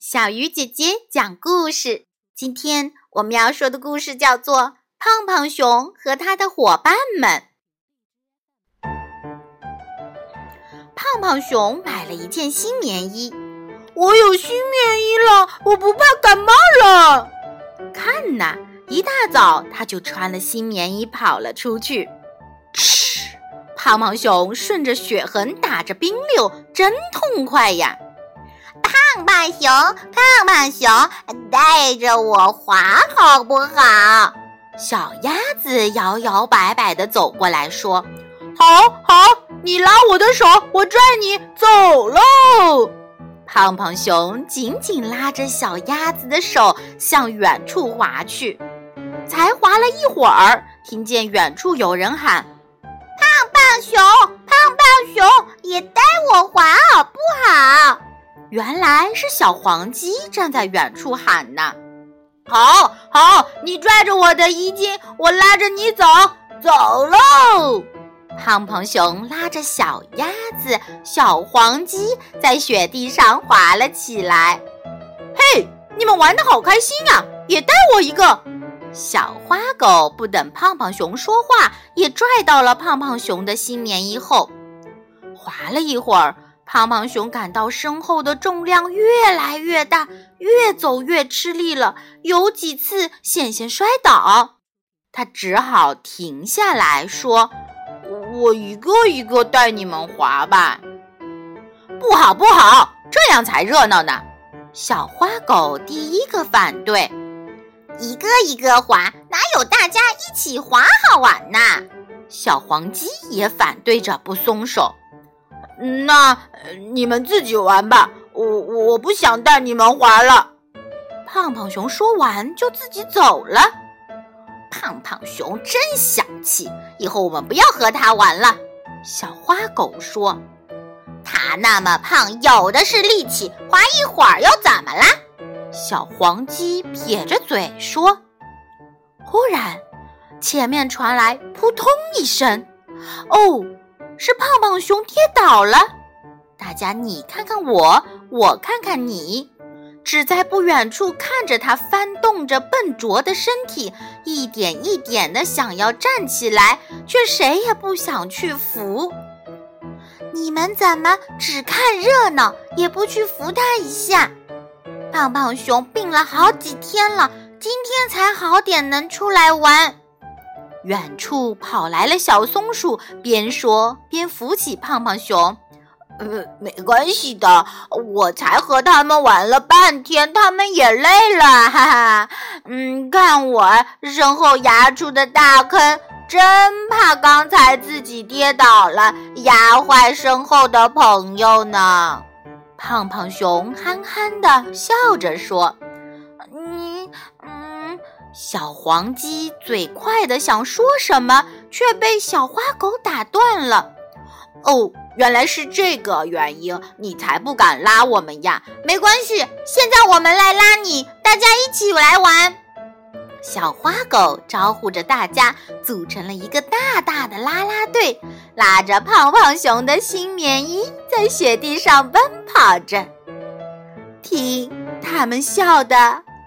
小鱼姐姐讲故事。今天我们要说的故事叫做《胖胖熊和他的伙伴们》。胖胖熊买了一件新棉衣，我有新棉衣了，我不怕感冒了。看呐，一大早他就穿了新棉衣跑了出去。嗤，胖胖熊顺着雪痕打着冰溜，真痛快呀！胖胖熊，胖胖熊，带着我滑好不好？小鸭子摇摇摆摆地走过来说：“好好，你拉我的手，我拽你走喽。”胖胖熊紧紧拉着小鸭子的手向远处滑去。才滑了一会儿，听见远处有人喊：“胖胖熊，胖胖熊，也带我滑好不好？”原来是小黄鸡站在远处喊呢。好好，你拽着我的衣襟，我拉着你走，走喽！胖胖熊拉着小鸭子、小黄鸡在雪地上滑了起来。嘿，你们玩的好开心呀！也带我一个。小花狗不等胖胖熊说话，也拽到了胖胖熊的新棉衣后，滑了一会儿。胖胖熊感到身后的重量越来越大，越走越吃力了，有几次险些摔倒。他只好停下来说：“我一个一个带你们滑吧。”“不好，不好，这样才热闹呢。”小花狗第一个反对：“一个一个滑，哪有大家一起滑好玩呢？”小黄鸡也反对着不松手。那你们自己玩吧，我我不想带你们玩了。胖胖熊说完就自己走了。胖胖熊真小气，以后我们不要和他玩了。小花狗说：“他那么胖，有的是力气，滑一会儿又怎么啦？”小黄鸡撇着嘴说。忽然，前面传来扑通一声，哦。是胖胖熊跌倒了，大家你看看我，我看看你，只在不远处看着他翻动着笨拙的身体，一点一点的想要站起来，却谁也不想去扶。你们怎么只看热闹，也不去扶他一下？胖胖熊病了好几天了，今天才好点，能出来玩。远处跑来了小松鼠，边说边扶起胖胖熊。呃，没关系的，我才和他们玩了半天，他们也累了，哈哈。嗯，看我身后压出的大坑，真怕刚才自己跌倒了，压坏身后的朋友呢。胖胖熊憨憨的笑着说：“你，嗯。”小黄鸡嘴快的想说什么，却被小花狗打断了。哦，原来是这个原因，你才不敢拉我们呀！没关系，现在我们来拉你，大家一起来玩。小花狗招呼着大家，组成了一个大大的啦啦队，拉着胖胖熊的新棉衣，在雪地上奔跑着。听他们笑的。